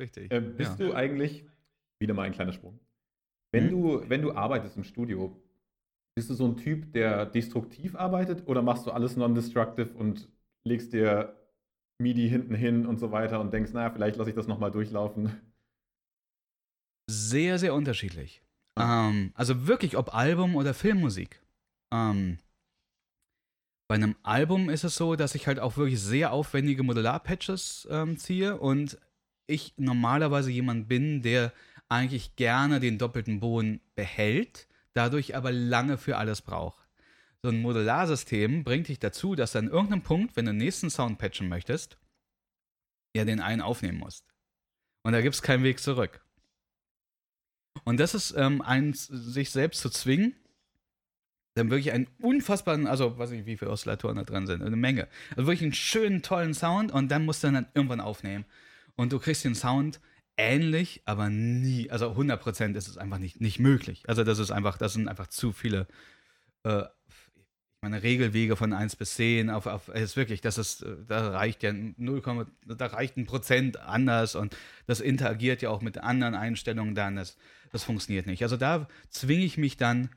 Richtig. Äh, bist ja. du eigentlich, wieder mal ein kleiner Sprung, wenn, Mhm. du, wenn du arbeitest im Studio, bist du so ein Typ, der destruktiv arbeitet oder machst du alles non-destructive und legst dir MIDI hinten hin und so weiter und denkst, naja, vielleicht lasse ich das nochmal durchlaufen? Sehr, sehr unterschiedlich. Ah. Ähm, also wirklich, ob Album oder Filmmusik. Ähm, bei einem Album ist es so, dass ich halt auch wirklich sehr aufwendige Modular-Patches ähm, ziehe und ich normalerweise jemand bin, der eigentlich gerne den doppelten Boden behält, dadurch aber lange für alles braucht. So ein Modularsystem bringt dich dazu, dass du an irgendeinem Punkt, wenn du den nächsten Sound patchen möchtest, ja den einen aufnehmen musst. Und da gibt es keinen Weg zurück. Und das ist ähm, eins, sich selbst zu zwingen, dann wirklich einen unfassbaren, also weiß nicht, wie viele Oszillatoren da drin sind, eine Menge. Also wirklich einen schönen, tollen Sound und dann musst du dann irgendwann aufnehmen. Und du kriegst den Sound ähnlich, aber nie, also 100% ist es einfach nicht, nicht möglich. Also das ist einfach, das sind einfach zu viele, äh, meine, Regelwege von 1 bis 10 auf, auf ist wirklich, das ist, äh, da reicht ja 0, da reicht ein Prozent anders und das interagiert ja auch mit anderen Einstellungen dann, das, das funktioniert nicht. Also da zwinge ich mich dann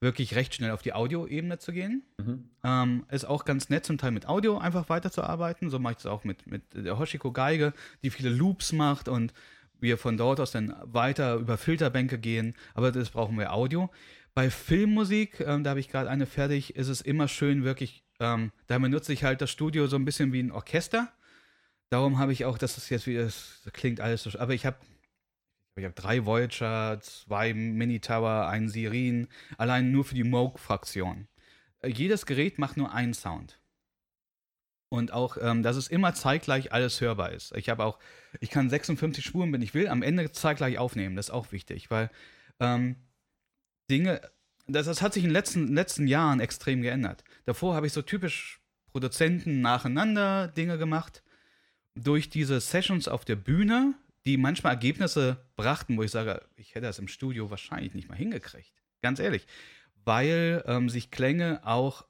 wirklich recht schnell auf die Audioebene zu gehen. Mhm. Ähm, ist auch ganz nett, zum Teil mit Audio einfach weiterzuarbeiten. So mache ich es auch mit, mit der Hoshiko Geige, die viele Loops macht und wir von dort aus dann weiter über Filterbänke gehen. Aber das brauchen wir Audio. Bei Filmmusik, ähm, da habe ich gerade eine fertig, ist es immer schön, wirklich, ähm, da benutze ich halt das Studio so ein bisschen wie ein Orchester. Darum habe ich auch, das ist jetzt wieder, das klingt alles so, aber ich habe ich habe drei Voyager, zwei Mini-Tower, einen Sirin, allein nur für die Moog-Fraktion. Äh, Jedes Gerät macht nur einen Sound. Und auch, ähm, dass es immer zeitgleich alles hörbar ist. Ich habe auch, ich kann 56 Spuren, wenn ich will, am Ende zeitgleich aufnehmen. Das ist auch wichtig, weil ähm, Dinge, das, das hat sich in den letzten, letzten Jahren extrem geändert. Davor habe ich so typisch Produzenten nacheinander Dinge gemacht. Durch diese Sessions auf der Bühne, die manchmal Ergebnisse brachten, wo ich sage, ich hätte das im Studio wahrscheinlich nicht mal hingekriegt. Ganz ehrlich. Weil ähm, sich Klänge auch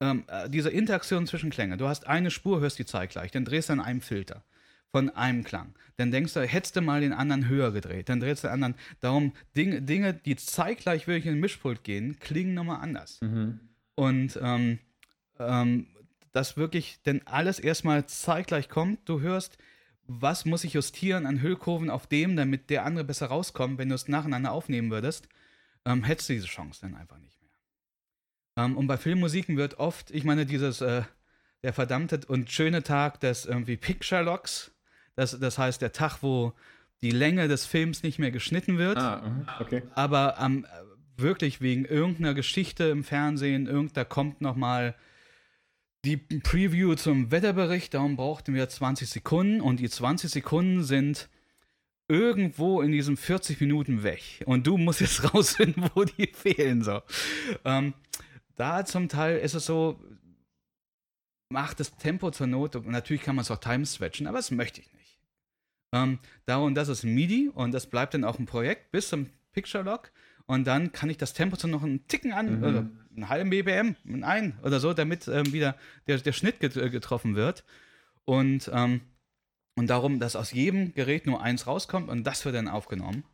ähm, äh, diese Interaktion zwischen Klängen. Du hast eine Spur, hörst die zeitgleich, dann drehst du an einem Filter von einem Klang. Dann denkst du, hättest du mal den anderen höher gedreht, dann drehst du den anderen. Darum, Dinge, Dinge die zeitgleich wirklich in den Mischpult gehen, klingen nochmal anders. Mhm. Und ähm, ähm, dass wirklich denn alles erstmal zeitgleich kommt, du hörst, was muss ich justieren an Hüllkurven auf dem, damit der andere besser rauskommt, wenn du es nacheinander aufnehmen würdest, ähm, hättest du diese Chance dann einfach nicht mehr. Ähm, und bei Filmmusiken wird oft, ich meine, dieses, äh, der verdammte und schöne Tag des irgendwie Picture Locks, das, das heißt der Tag, wo die Länge des Films nicht mehr geschnitten wird, Ah, mhm, okay. aber ähm, wirklich wegen irgendeiner Geschichte im Fernsehen, irgendda kommt noch mal die Preview zum Wetterbericht, darum brauchten wir 20 Sekunden und die 20 Sekunden sind irgendwo in diesen 40 Minuten weg und du musst jetzt rausfinden, wo die fehlen so. Ähm, da zum Teil ist es so, macht das Tempo zur Not. Und natürlich kann man es auch time stretchen, aber das möchte ich nicht. Ähm, darum, das ist MIDI und das bleibt dann auch ein Projekt bis zum Picture Lock. Und dann kann ich das Tempo zu noch einen Ticken an, Mhm. oder einen halben BPM, ein oder so, damit ähm, wieder der, der Schnitt äh, getroffen wird. Und, ähm, und darum, dass aus jedem Gerät nur eins rauskommt und das wird dann aufgenommen.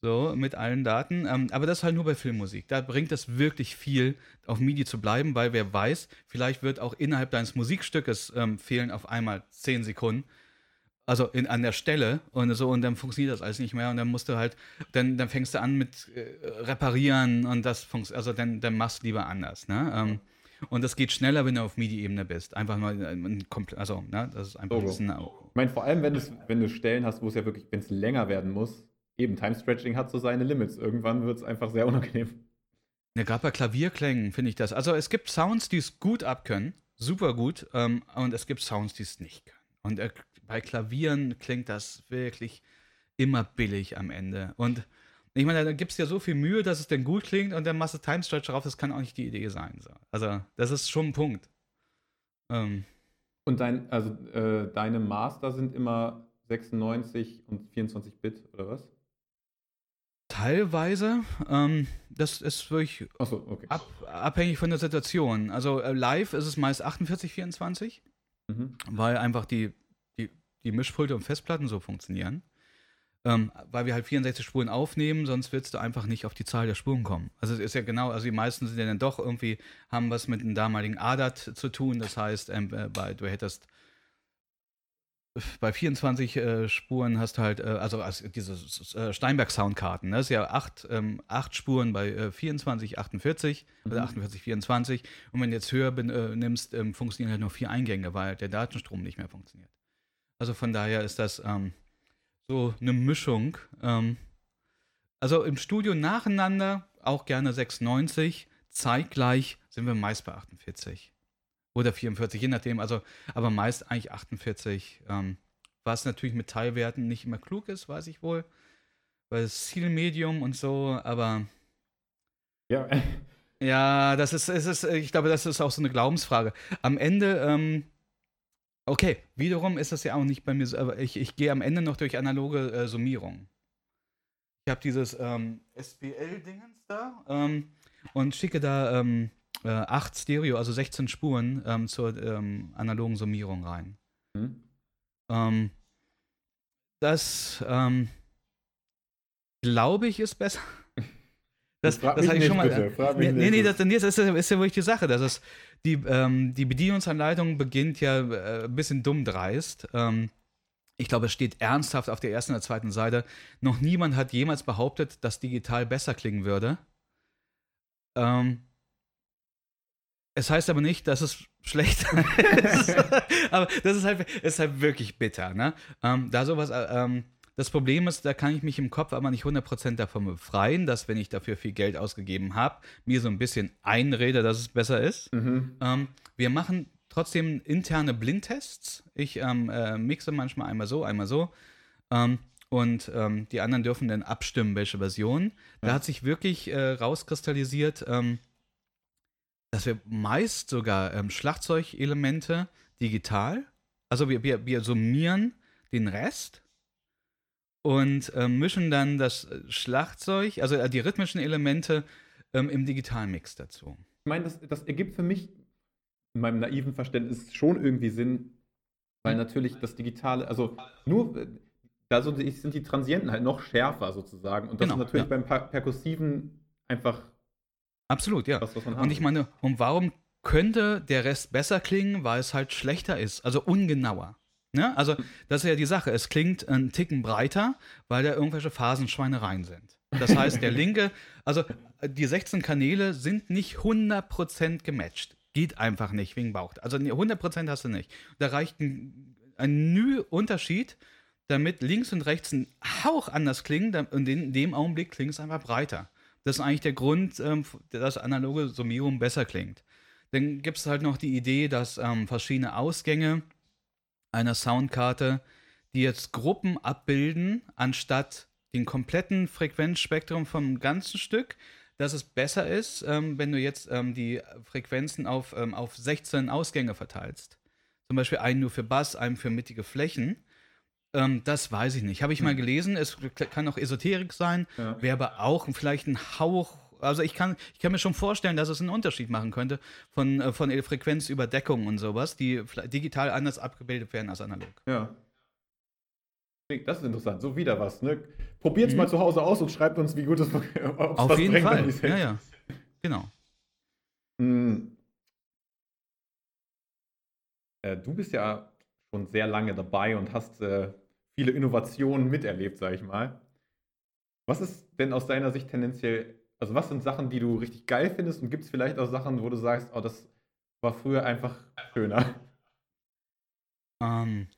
So, mit allen Daten. Ähm, aber das halt nur bei Filmmusik. Da bringt es wirklich viel, auf MIDI zu bleiben, weil wer weiß, vielleicht wird auch innerhalb deines Musikstückes ähm, fehlen auf einmal 10 Sekunden. Also in, an der Stelle und so, und dann funktioniert das alles nicht mehr. Und dann musst du halt, dann, dann fängst du an mit äh, Reparieren und das funktioniert, also dann, dann machst du lieber anders. Ne? Ähm, und das geht schneller, wenn du auf MIDI-Ebene bist. Einfach mal, äh, also, ne, das ist einfach ein bisschen, Ich meine, vor allem, wenn, wenn du Stellen hast, wo es ja wirklich, wenn es länger werden muss, eben Time-Stretching hat so seine Limits. Irgendwann wird es einfach sehr unangenehm. Ja, gerade bei Klavierklängen finde ich das. Also es gibt Sounds, die es gut abkönnen, super gut, ähm, und es gibt Sounds, die es nicht können. Und äh, bei Klavieren klingt das wirklich immer billig am Ende. Und ich meine, da gibt es ja so viel Mühe, dass es denn gut klingt und dann machst du Time Stretch drauf, das kann auch nicht die Idee sein. So. Also, das ist schon ein Punkt. Ähm, Und dein, also äh, deine Master sind immer 96 und 24 Bit, oder was? teilweise, ähm, das ist wirklich Achso, okay. ab, abhängig von der Situation. Also äh, live ist es meist 48, 24. Mhm. weil einfach die, die Mischpulte und Festplatten so funktionieren. Ähm, weil wir halt 64 Spuren aufnehmen, sonst würdest du einfach nicht auf die Zahl der Spuren kommen. Also es ist ja genau, also die meisten sind ja dann doch irgendwie, haben was mit dem damaligen ADAT zu tun. Das heißt, ähm, äh, bei, du hättest bei 24 äh, Spuren hast du halt, äh, also, also diese äh, Steinberg-Soundkarten, ne? das ist ja acht, ähm, acht Spuren bei äh, 24, 48 mhm. oder 48, 24. Und wenn du jetzt höher bin, äh, nimmst, ähm, funktionieren halt nur vier Eingänge, weil der Datenstrom nicht mehr funktioniert. Also von daher ist das ähm, so eine Mischung. Ähm, also im Studio nacheinander auch gerne 96, zeitgleich sind wir meist bei 48. Oder 44, je nachdem. Also, aber meist eigentlich 48. Ähm, was natürlich mit Teilwerten nicht immer klug ist, weiß ich wohl. Weil es Zielmedium und so, aber. Ja. Ja, das ist, es ist, ich glaube, das ist auch so eine Glaubensfrage. Am Ende, ähm, okay, wiederum ist das ja auch nicht bei mir so, aber ich, ich gehe am Ende noch durch analoge äh, Summierung. Ich habe dieses ähm, SPL-Dingens da ähm, und schicke da ähm, äh, 8 Stereo, also 16 Spuren ähm, zur ähm, analogen Summierung rein. Mhm. Ähm, das glaube ich ist besser. Das, das, das habe ich schon mal. Bitte, nee, nee, nee, das, das, ist, ist ja wirklich die Sache. Das ist, die, ähm, die Bedienungsanleitung beginnt ja äh, ein bisschen dumm dreist. Ähm, ich glaube, es steht ernsthaft auf der ersten oder zweiten Seite. Noch niemand hat jemals behauptet, dass digital besser klingen würde. Ähm, es heißt aber nicht, dass es schlecht ist. aber das ist halt, ist halt wirklich bitter. Ne? Ähm, da sowas, äh, ähm, das Problem ist, da kann ich mich im Kopf aber nicht 100% davon befreien, dass wenn ich dafür viel Geld ausgegeben habe, mir so ein bisschen einrede, dass es besser ist. Mhm. Ähm, wir machen trotzdem interne Blindtests. Ich ähm, äh, mixe manchmal einmal so, einmal so. Ähm, und ähm, die anderen dürfen dann abstimmen, welche Version. Ja. Da hat sich wirklich äh, rauskristallisiert, ähm, dass wir meist sogar ähm, Schlagzeugelemente digital, also wir, wir, wir summieren den Rest und ähm, mischen dann das Schlagzeug, also äh, die rhythmischen Elemente ähm, im digitalen Mix dazu. Ich meine, das, das ergibt für mich in meinem naiven Verständnis schon irgendwie Sinn, weil natürlich das Digitale, also nur, äh, da sind die Transienten halt noch schärfer sozusagen und das genau, ist natürlich ja. beim per Perkussiven einfach Absolut, ja. Das, und ich meine, und warum könnte der Rest besser klingen, weil es halt schlechter ist, also ungenauer. Ne? Also, das ist ja die Sache. Es klingt einen Ticken breiter, weil da irgendwelche Phasenschweinereien sind. Das heißt, der linke, also die 16 Kanäle sind nicht 100% gematcht. Geht einfach nicht wegen Bauch. Also 100% hast du nicht. Da reicht ein, ein Nü-Unterschied, damit links und rechts ein Hauch anders klingen und in dem Augenblick klingt es einfach breiter. Das ist eigentlich der Grund, ähm, dass analoge Summierung besser klingt. Dann gibt es halt noch die Idee, dass ähm, verschiedene Ausgänge einer Soundkarte, die jetzt Gruppen abbilden, anstatt den kompletten Frequenzspektrum vom ganzen Stück, dass es besser ist, ähm, wenn du jetzt ähm, die Frequenzen auf, ähm, auf 16 Ausgänge verteilst. Zum Beispiel einen nur für Bass, einen für mittige Flächen. Ähm, das weiß ich nicht. Habe ich mal hm. gelesen. Es kann auch Esoterik sein. Ja. Wäre aber auch vielleicht ein Hauch. Also ich kann, ich kann mir schon vorstellen, dass es einen Unterschied machen könnte von, äh, von Frequenzüberdeckung und sowas, die digital anders abgebildet werden als analog. Ja. Das ist interessant. So wieder was. Ne? Probiert es mhm. mal zu Hause aus und schreibt uns, wie gut es Auf jeden bringt, Fall. Ja, ja. Genau. Hm. Äh, du bist ja schon sehr lange dabei und hast äh, viele Innovationen miterlebt, sag ich mal. Was ist denn aus deiner Sicht tendenziell, also was sind Sachen, die du richtig geil findest und gibt es vielleicht auch Sachen, wo du sagst, oh, das war früher einfach schöner? Ähm,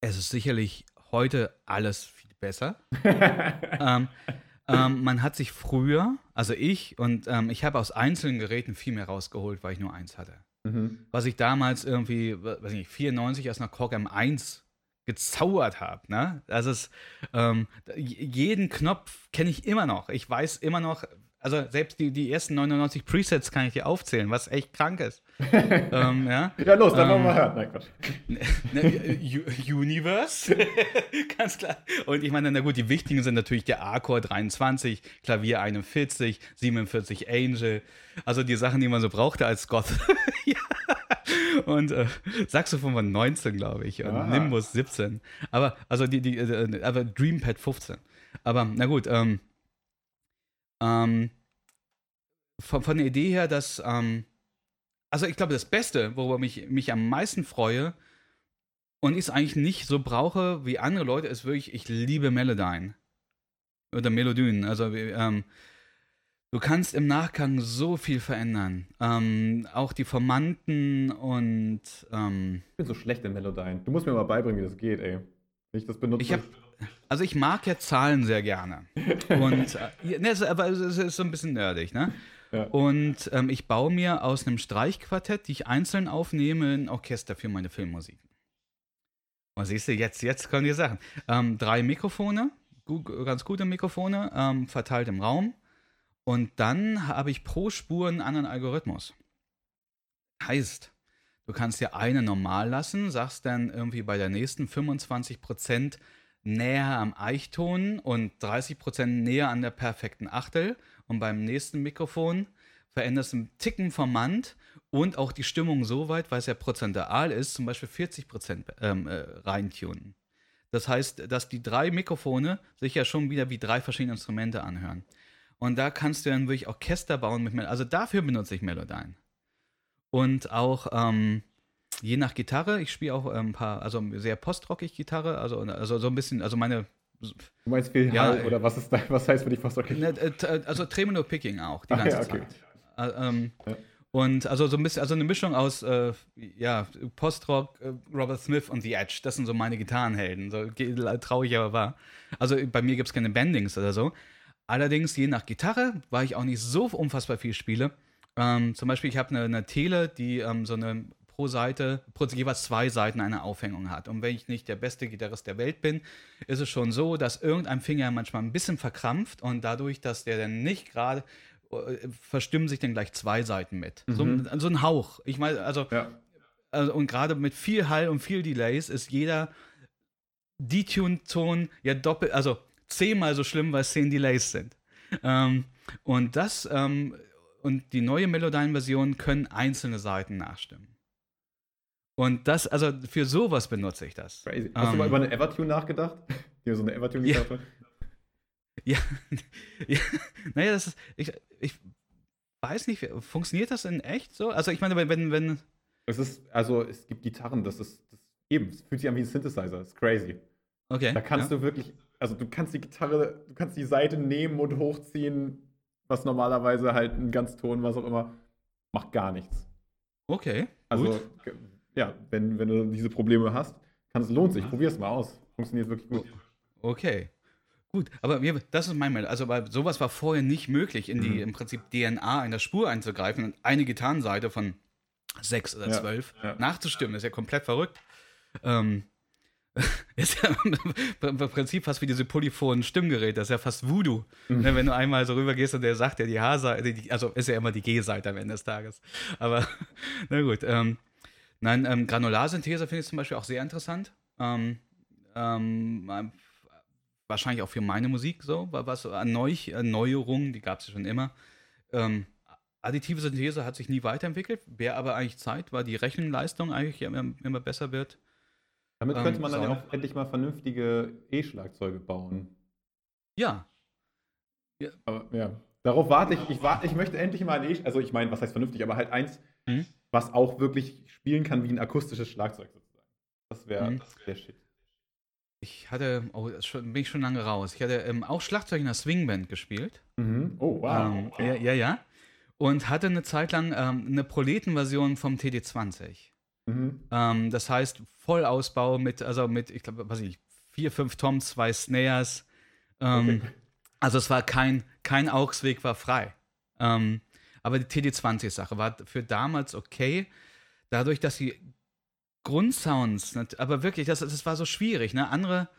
es ist sicherlich heute alles viel besser. ähm, ähm, man hat sich früher, also ich, und ich habe aus einzelnen Geräten viel mehr rausgeholt, weil ich nur eins hatte. Mhm. Was ich damals irgendwie, weiß nicht, 94 aus einer Korg M1 gezaubert habe. Ne? Das ist, ähm, jeden Knopf kenne ich immer noch. Ich weiß immer noch, also selbst die, die ersten 99 Presets kann ich dir aufzählen, was echt krank ist. ähm, ja? ja, los, dann Ähm, wollen wir mal hören. Nein, Quatsch. Ne, U- Universe, ganz klar. Und ich meine, na gut, die wichtigen sind natürlich der A-Chord 23, Klavier 41, 47 Angel, also die Sachen, die man so brauchte als Goth. ja. Und äh, Saxophon war 19, glaube ich, und Ah. Nimbus 17. Aber, also die, die, äh, aber Dreampad 15. Aber, na gut, ähm, ähm, von, von der Idee her, dass, ähm, also ich glaube, das Beste, worüber ich mich am meisten freue und ich es eigentlich nicht so brauche wie andere Leute, ist wirklich, ich liebe Melodyne. Oder Melodien. Also, ähm, du kannst im Nachgang so viel verändern. Ähm, auch die Formanten und, ähm, Ich bin so schlecht in Melodyne. Du musst mir mal beibringen, wie das geht, ey. Ich das benutze. Ich hab- also ich mag ja Zahlen sehr gerne. Und, äh, ne, es- aber es ist- so ein bisschen nerdig, ne? Ja. Und ähm, ich baue mir aus einem Streichquartett, die ich einzeln aufnehme, ein Orchester für meine Filmmusiken. Und siehst du, jetzt, jetzt kommen die Sachen. Ähm, drei Mikrofone, ganz gute Mikrofone, ähm, verteilt im Raum. Und dann habe ich pro Spur einen anderen Algorithmus. Heißt, du kannst dir eine normal lassen, sagst dann irgendwie bei der nächsten 25% näher am Eichton und 30% näher an der perfekten Achtel. Und beim nächsten Mikrofon veränderst du einen Ticken Formant und auch die Stimmung so weit, weil es ja prozentual ist, zum Beispiel 40% ähm, äh, reintunen. Das heißt, dass die drei Mikrofone sich ja schon wieder wie drei verschiedene Instrumente anhören. Und da kannst du dann wirklich Orchester bauen mit Mel Also dafür benutze ich Melodyne. Und auch ähm, je nach Gitarre, ich spiele auch ähm, ein paar, also sehr postrockig Gitarre, also, also so ein bisschen, also meine, Du meinst viel Ja, Hall ey. oder was ist da, was heißt für dich okay? ne, äh, äh, also Tremolo Picking auch, die ganze ja, okay. Zeit. Äh, ähm, Ja. Und also so ein bisschen, also eine Mischung aus, äh, ja, Postrock, äh, Robert Smith und The Edge, das sind so meine Gitarrenhelden, so traurig aber wahr. Also bei mir gibt es keine Bendings oder so. Allerdings, je nach Gitarre, weil ich auch nicht so unfassbar viel spiele. Ähm, zum Beispiel, ich habe eine, eine Tele, die ähm, so eine pro Seite, pro jeweils zwei Seiten eine Aufhängung hat. Und wenn ich nicht der beste Gitarrist der Welt bin, ist es schon so, dass irgendein Finger manchmal ein bisschen verkrampft und dadurch, dass der dann nicht gerade äh, verstimmen sich dann gleich zwei Seiten mit. So, Mhm. so ein Hauch. Ich meine, also, Ja. also und gerade mit viel Hall und viel Delays ist jeder Detune-Ton ja doppelt, also zehnmal so schlimm, weil es zehn Delays sind. Ähm, und das ähm, und die neue Melodyne-Version können einzelne Seiten nachstimmen. Und das, also für sowas benutze ich das. Crazy. Hast du Ähm, mal über eine Evertune nachgedacht? Hier so eine Evertune Ja. Ja, ja, naja, das ist, ich, ich weiß nicht, funktioniert das in echt so? Also ich meine, wenn, wenn, wenn Es ist, also es gibt Gitarren, das ist, das eben, es fühlt sich an wie ein Synthesizer, das ist crazy. okay. Da kannst ja. du wirklich, also du kannst die Gitarre, du kannst die Seite nehmen und hochziehen, was normalerweise halt ein Ganzton, was auch immer, macht gar nichts. Okay, Also, gut. ja, wenn, wenn du diese Probleme hast, kann es lohnt sich. Probier es mal aus. Funktioniert wirklich gut. Okay. Gut, aber wir, das ist mein Meinung. Also, weil sowas war vorher nicht möglich, in die Mhm. im Prinzip DNA in der Spur einzugreifen und eine Gitarrenseite von sechs oder Ja, zwölf ja. nachzustimmen. Das ist ja komplett verrückt. Ähm, ist ja im Prinzip fast wie diese polyphonen Stimmgeräte. Das ist ja fast Voodoo. Mhm. Ne, wenn du einmal so rübergehst und der sagt ja die H-Seite, also ist ja immer die G-Seite am Ende des Tages. Aber na gut. Ähm, nein, ähm, Granularsynthese finde ich zum Beispiel auch sehr interessant. Ähm, ähm, ähm, wahrscheinlich auch für meine Musik so, weil was an Neu Erneuerungen, die gab es ja schon immer. Ähm, additive Synthese hat sich nie weiterentwickelt, wäre aber eigentlich Zeit, weil die Rechenleistung eigentlich immer besser wird. Damit Ähm, könnte man dann ja auch endlich mal vernünftige E-Schlagzeuge bauen. Ja, Aber ja, darauf warte ich. Ich, warte, ich möchte endlich mal ein E, also ich meine, was heißt vernünftig, aber halt eins, Mhm. was auch wirklich spielen kann wie ein akustisches Schlagzeug sozusagen. Das wäre Mhm. das wär shit. ich hatte, oh, schon, bin ich schon lange raus. Ich hatte ähm, auch Schlagzeug in der Swingband gespielt. Mhm. Oh, wow. Ähm, ja, ja, ja. Und hatte eine Zeit lang ähm, eine Proletenversion vom TD20. Mhm. Ähm, das heißt, Vollausbau mit, also mit, ich glaube, was weiß ich, vier, fünf Toms, zwei Snares. Ähm, Okay. Also es war kein, kein Augsweg war frei. Ähm, aber die TD20-Sache war für damals okay. Dadurch, dass die Grundsounds, aber wirklich, das, das war so schwierig. Ne? Andere,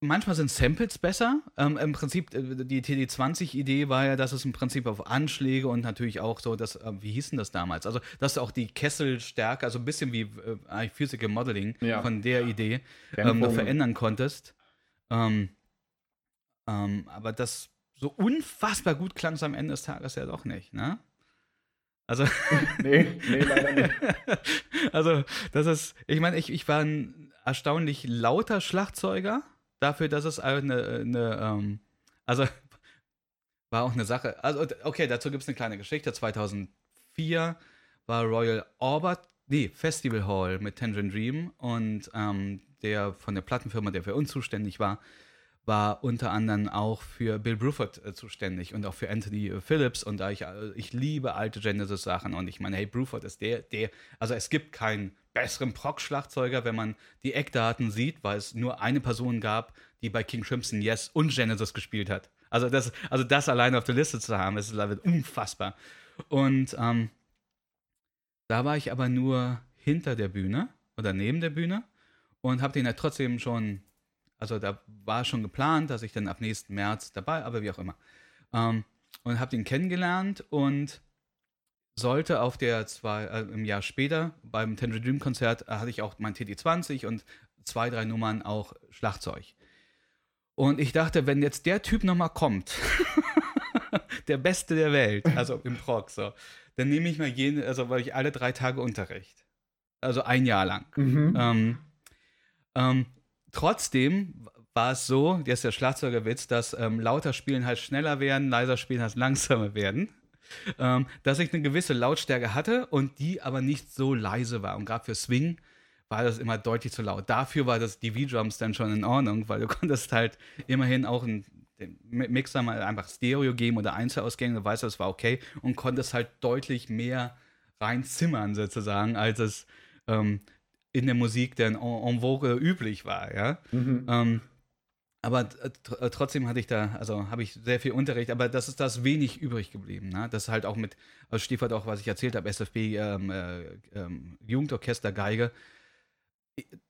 manchmal sind Samples besser. Ähm, Im Prinzip, äh, die TD20-Idee war ja, dass es im Prinzip auf Anschläge und natürlich auch so, dass, äh, wie hießen das damals? Also, dass auch die Kesselstärke, also ein bisschen wie äh, Physical Modeling Ja. von der Idee, Dämpfung. ähm, noch verändern konntest. Ähm, ähm, aber das so unfassbar gut klang es am Ende des Tages ja doch nicht, ne? Also, Nee, nee, leider nicht. also, das ist, ich meine, ich, ich war ein erstaunlich lauter Schlagzeuger dafür, dass es eine, eine ähm, also, war auch eine Sache. Also, okay, dazu gibt es eine kleine Geschichte. 2004 war Royal Orbit, nee, Festival Hall mit Tangerine Dream und ähm, der von der Plattenfirma, der für uns zuständig war, war unter anderem auch für Bill Bruford äh, zuständig und auch für Anthony äh, Phillips und da ich, äh, ich liebe alte Genesis-Sachen und ich meine, hey, Bruford ist der, der, also es gibt keinen besseren Proc-Schlagzeuger, wenn man die Eckdaten sieht, weil es nur eine Person gab, die bei King Crimson Yes und Genesis gespielt hat. Also das, also das alleine auf der Liste zu haben, ist unfassbar. Und ähm, da war ich aber nur hinter der Bühne oder neben der Bühne und habe den ja trotzdem schon, also da war schon geplant, dass ich dann ab nächsten März dabei, aber wie auch immer. Ähm, und habe den kennengelernt und sollte auf der zwei, äh, im Jahr später beim Tangerine Dream Konzert äh, hatte ich auch mein TD20 und zwei, drei Nummern auch Schlagzeug. Und ich dachte, wenn jetzt der Typ nochmal kommt, der Beste der Welt, also im Prog, so, dann nehme ich mal jene, also weil ich alle drei Tage Unterricht. Also ein Jahr lang. Mhm. Ähm, ähm, trotzdem war es so, jetzt ist der Schlagzeugerwitz, dass ähm, lauter Spielen halt schneller werden, leiser Spielen halt langsamer werden. Ähm, dass ich eine gewisse Lautstärke hatte und die aber nicht so leise war. Und gerade für Swing war das immer deutlich zu laut. Dafür war das die V-Drums dann schon in Ordnung, weil du konntest halt immerhin auch einen Mixer mal einfach Stereo geben oder Einzelausgänge, du weißt, das war okay und konntest halt deutlich mehr reinzimmern sozusagen, als es ähm, in der Musik dann en, en vogue üblich war, ja. Mhm. Ähm, aber äh, äh, trotzdem hatte ich da, also habe ich sehr viel Unterricht, aber das ist das wenig übrig geblieben. Ne? Das ist halt auch mit, also Stichwort auch, was ich erzählt habe, SFB, ähm, äh, ähm, Jugendorchester, Geige.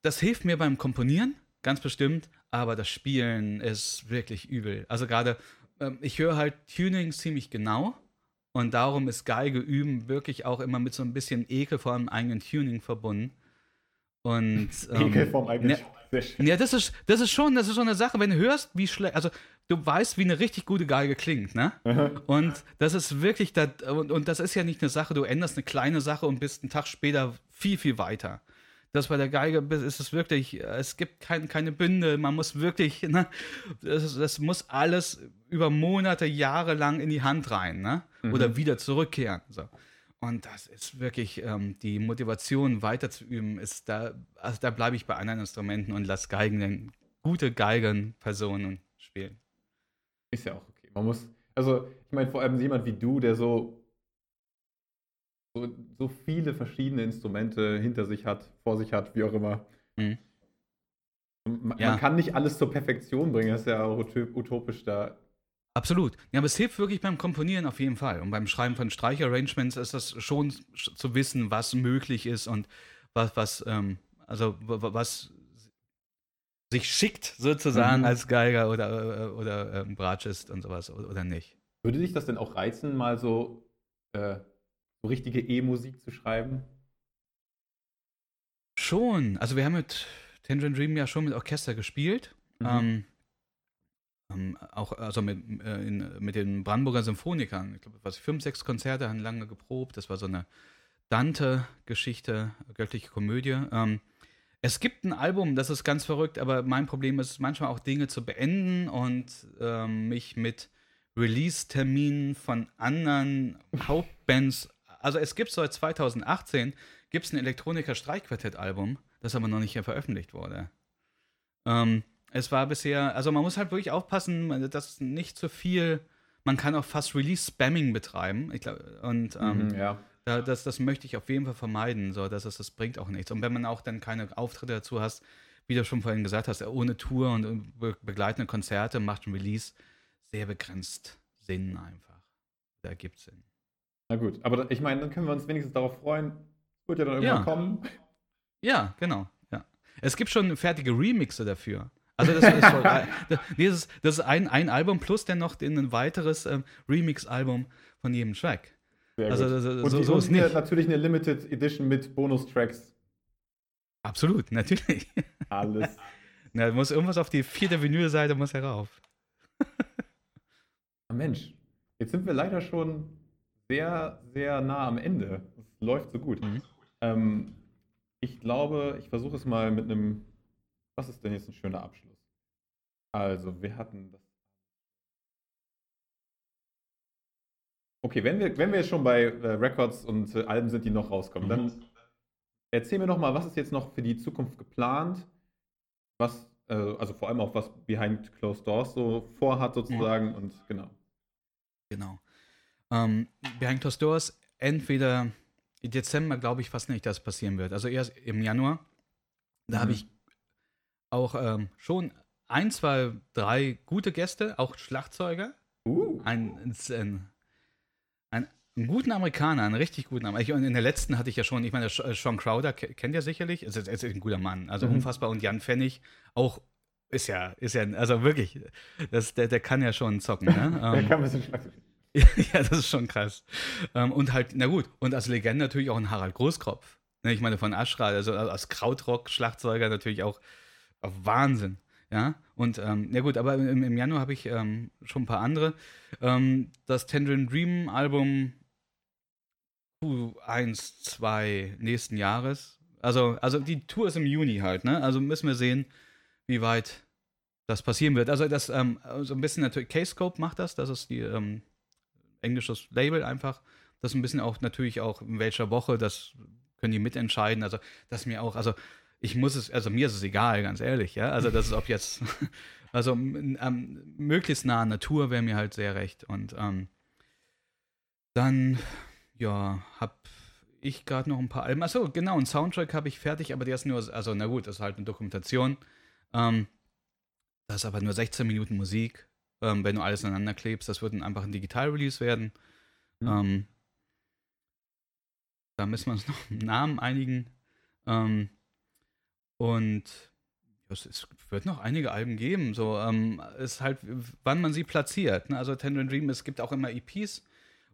Das hilft mir beim Komponieren, ganz bestimmt, aber das Spielen ist wirklich übel. Also gerade, ähm, ich höre halt Tuning ziemlich genau und darum ist Geige üben wirklich auch immer mit so ein bisschen Ekel vor einem eigenen Tuning verbunden. Und, ähm, Ekel vom eigenen ne-. Ja, das ist, das ist schon, das ist schon eine Sache, wenn du hörst, wie schlecht, also du weißt, wie eine richtig gute Geige klingt, ne? Und das ist wirklich, das, und, und das ist ja nicht eine Sache, du änderst eine kleine Sache und bist einen Tag später viel, viel weiter. Das bei der Geige ist es wirklich, es gibt kein, keine Bünde, man muss wirklich, ne? Das, das muss alles über Monate, Jahre lang in die Hand rein, ne? Oder wieder zurückkehren. So. Und das ist wirklich ähm, die Motivation, weiter zu üben, ist da, also da bleibe ich bei anderen Instrumenten und lasse Geigen dann gute Geigenpersonen spielen. Ist ja auch okay. Man muss, also ich meine, vor allem jemand wie du, der so, so, so viele verschiedene Instrumente hinter sich hat, vor sich hat, wie auch immer. Mhm. Man, Ja. man kann nicht alles zur Perfektion bringen, das ist ja auch utopisch da. Absolut. Ja, aber es hilft wirklich beim Komponieren auf jeden Fall. Und beim Schreiben von Streicharrangements ist das schon sch- zu wissen, was möglich ist und was, was, ähm, also wa- wa- was sich schickt sozusagen Mhm. als Geiger oder, äh, oder ähm, Bratschist und sowas oder, oder nicht. Würde dich das denn auch reizen, mal so, äh, so richtige E-Musik zu schreiben? Schon. Also wir haben mit Tangerine Dream ja schon mit Orchester gespielt. Mhm. Ähm, ähm, auch also mit, äh, in, mit den Brandenburger Symphonikern. Ich glaube, was fünf, sechs Konzerte haben lange geprobt. Das war so eine Dante-Geschichte, göttliche Komödie. Ähm, es gibt ein Album, das ist ganz verrückt, aber mein Problem ist manchmal auch Dinge zu beenden und ähm, mich mit Release-Terminen von anderen Hauptbands. Also es gibt seit 2018 gibt es ein Elektroniker-Streichquartett-Album, das aber noch nicht veröffentlicht wurde. Ähm, es war bisher, also man muss halt wirklich aufpassen, dass nicht zu viel, man kann auch fast Release-Spamming betreiben. Ich glaub, und ähm, Mhm, ja. da, das, das möchte ich auf jeden Fall vermeiden, so dass es, das bringt auch nichts. Und wenn man auch dann keine Auftritte dazu hast, wie du schon vorhin gesagt hast, ohne Tour und, und be begleitende Konzerte macht ein Release sehr begrenzt Sinn einfach. Da gibt es Sinn. Na gut, aber ich meine, dann können wir uns wenigstens darauf freuen. Wird ja dann irgendwann Ja. kommen. Ja, genau. Ja. Es gibt schon fertige Remixe dafür. Also das ist, voll, nee, das ist, das ist ein, ein Album plus dann noch ein weiteres ähm, Remix-Album von jedem Track. Sehr also das, und so, die, so ist nicht. natürlich eine Limited Edition mit Bonustracks. Absolut, natürlich. Alles. Na, muss irgendwas auf die vierte Vinylseite muss herauf. Ah, Mensch, jetzt sind wir leider schon sehr, sehr nah am Ende. Es läuft so gut. Mhm. Ähm, ich glaube, ich versuche es mal mit einem. Was ist denn jetzt ein schöner Abschluss? Also, wir hatten das. Okay, wenn wir, wenn wir jetzt schon bei äh, Records und äh, Alben sind, die noch rauskommen, mhm. dann erzähl mir noch mal, was ist jetzt noch für die Zukunft geplant? Was, äh, also vor allem auch was Behind Closed Doors so vorhat sozusagen mhm. und genau. Genau. Ähm, Behind Closed Doors, entweder im Dezember glaube ich fast nicht, dass es passieren wird. Also erst im Januar. Da mhm. habe ich auch ähm, schon ein, zwei, drei gute Gäste, auch Schlagzeuger. Uh. Ein, ein, ein, einen guten Amerikaner, einen richtig guten Amerikaner. Und in der letzten hatte ich ja schon, ich meine, Sean Crowder kennt ihr sicherlich, ist, ist ein guter Mann, also mhm. unfassbar. Und Jan Pfennig auch ist ja, ist ja, also wirklich, das, der, der kann ja schon zocken. Ne? der ähm, kann ein bisschen Schlagzeug. ja, das ist schon krass. Ähm, und halt, na gut, und als Legende natürlich auch ein Harald Großkropf. Ne? Ich meine, von Aschra, also als Krautrock-Schlagzeuger natürlich auch Wahnsinn. Ja, und ähm, ja gut, aber im, im Januar habe ich ähm, schon ein paar andere. Ähm, das Tendrin Dream Album Q1, 2 nächsten Jahres. Also, also die Tour ist im Juni halt, ne? Also müssen wir sehen, wie weit das passieren wird. Also das, ähm, so ein bisschen natürlich, K-Scope macht das, das ist die ähm, englisches Label einfach. Das ein bisschen auch natürlich auch in welcher Woche, das können die mitentscheiden. Also, dass mir auch, also ich muss es, also mir ist es egal, ganz ehrlich, ja. Also, das ist ob jetzt, also ähm, möglichst nah an Natur wäre mir halt sehr recht. Und ähm, dann, ja, hab ich gerade noch ein paar Alben. Achso, genau, einen Soundtrack habe ich fertig, aber der ist nur, also na gut, das ist halt eine Dokumentation. Ähm, das ist aber nur 16 Minuten Musik ähm, wenn du alles aneinander klebst. Das wird dann einfach ein Digital-Release werden. Mhm. Ähm, da müssen wir uns noch einen Namen einigen. Ähm, und es, wird noch einige Alben geben. So ähm, ist halt, wann man sie platziert. Ne? Also Tender Dream, es gibt auch immer EPs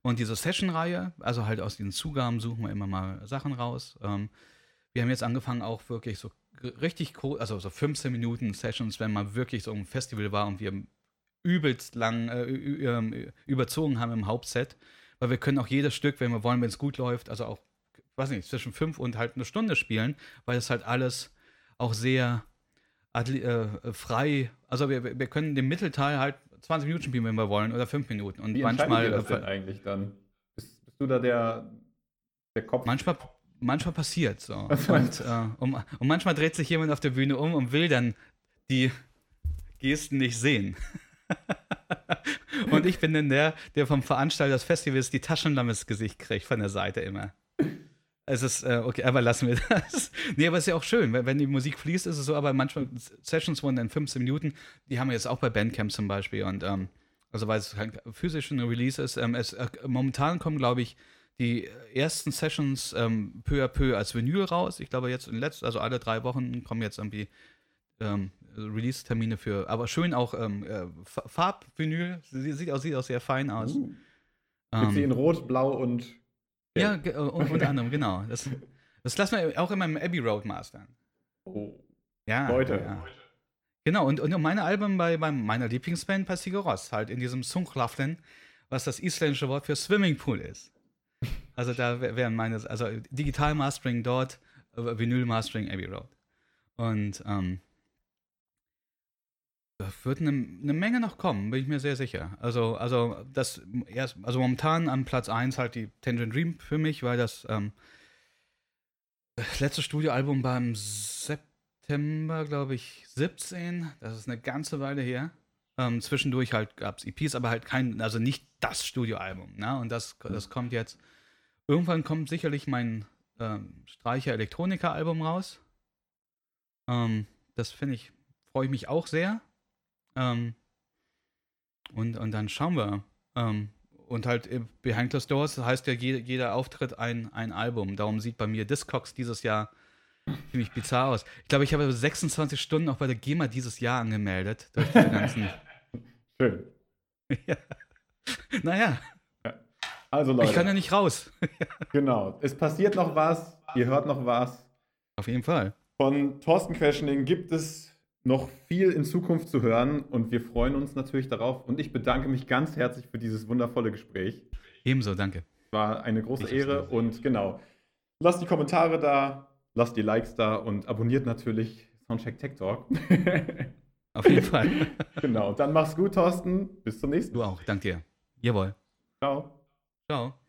und diese Session-Reihe. Also halt aus diesen Zugaben suchen wir immer mal Sachen raus. Ähm, wir haben jetzt angefangen, auch wirklich so richtig cool, also so 15 Minuten Sessions, wenn man wirklich so ein Festival war und wir übelst lang äh, ähm, überzogen haben im Hauptset, weil wir können auch jedes Stück, wenn wir wollen, wenn es gut läuft, also auch, weiß nicht, zwischen fünf und halt eine Stunde spielen, weil es halt alles auch sehr äh, frei, also wir, wir können den Mittelteil halt 20 Minuten spielen, wenn wir wollen, oder fünf Minuten. Und Wie manchmal. Ihr das denn eigentlich dann? Bist, bist, du da der, der Kopf? Manchmal, manchmal passiert so. Und, äh, und, und manchmal dreht sich jemand auf der Bühne um und will dann die Gesten nicht sehen. und ich bin dann der, der vom Veranstalter des Festivals die Taschenlampe ins Gesicht kriegt von der Seite immer. Es ist, äh, okay, aber lassen wir das. nee, aber es ist ja auch schön, wenn, wenn die Musik fließt, ist es so, aber manchmal Sessions wurden dann 15 Minuten, die haben wir jetzt auch bei Bandcamp zum Beispiel und, ähm, also weil es halt physisch ein Release ist. Ähm, es, äh, momentan kommen, glaube ich, die ersten Sessions ähm, peu à peu als Vinyl raus. Ich glaube, jetzt in letzt, also alle drei Wochen kommen jetzt irgendwie ähm, Release-Termine für, aber schön auch ähm, äh, Farbvinyl. Sie, sieht, auch, sieht auch sehr fein aus. Uh. Ähm, sie in Rot, Blau und. Gelb. Ja, äh, und, unter anderem, genau. Das, das lassen wir auch immer im Abbey Road mastern. Oh. Ja. Leute. Ja. Genau, und, und meine Alben bei, bei meiner Lieblingsband bei Sigur Ross, halt in diesem Sunklaflen, was das isländische Wort für Swimmingpool ist. Also da wären meine, also Digital Mastering dort, äh, Vinyl Mastering Abbey Road. Und ähm, wird eine, eine Menge noch kommen, bin ich mir sehr sicher. Also, also das erst, also momentan am Platz 1 halt die Tangent Dream für mich, weil das ähm, letzte Studioalbum beim September, glaube ich, 17. Das ist eine ganze Weile her. Ähm, zwischendurch halt gab es EPs, aber halt kein, also nicht das Studioalbum. Ne? Und das, das kommt jetzt. Irgendwann kommt sicherlich mein ähm, Streicher-Elektroniker-Album raus. Ähm, das finde ich, freue ich mich auch sehr. Ähm, und, und dann schauen wir. Ähm, und halt äh, Behind the Doors heißt ja jeder, jeder Auftritt ein, ein Album. Darum sieht bei mir Discogs dieses Jahr ziemlich bizarr aus. Ich glaube, ich habe 26 Stunden auch bei der GEMA dieses Jahr angemeldet. Durch diese ganzen. Schön. ja. Naja. Also Leute. Ich kann ja nicht raus. genau. Es passiert noch was. Ihr hört noch was. Auf jeden Fall. Von Thorsten Questioning gibt es noch viel in Zukunft zu hören und wir freuen uns natürlich darauf. Und ich bedanke mich ganz herzlich für dieses wundervolle Gespräch. Ebenso, danke. War eine große Ehre und genau. Lasst die Kommentare da, lasst die Likes da und abonniert natürlich Soundcheck Tech Talk. Auf jeden Fall. genau. Dann mach's gut, Thorsten. Bis zum nächsten Mal. Du auch. Danke dir. Jawohl. Ciao. Ciao.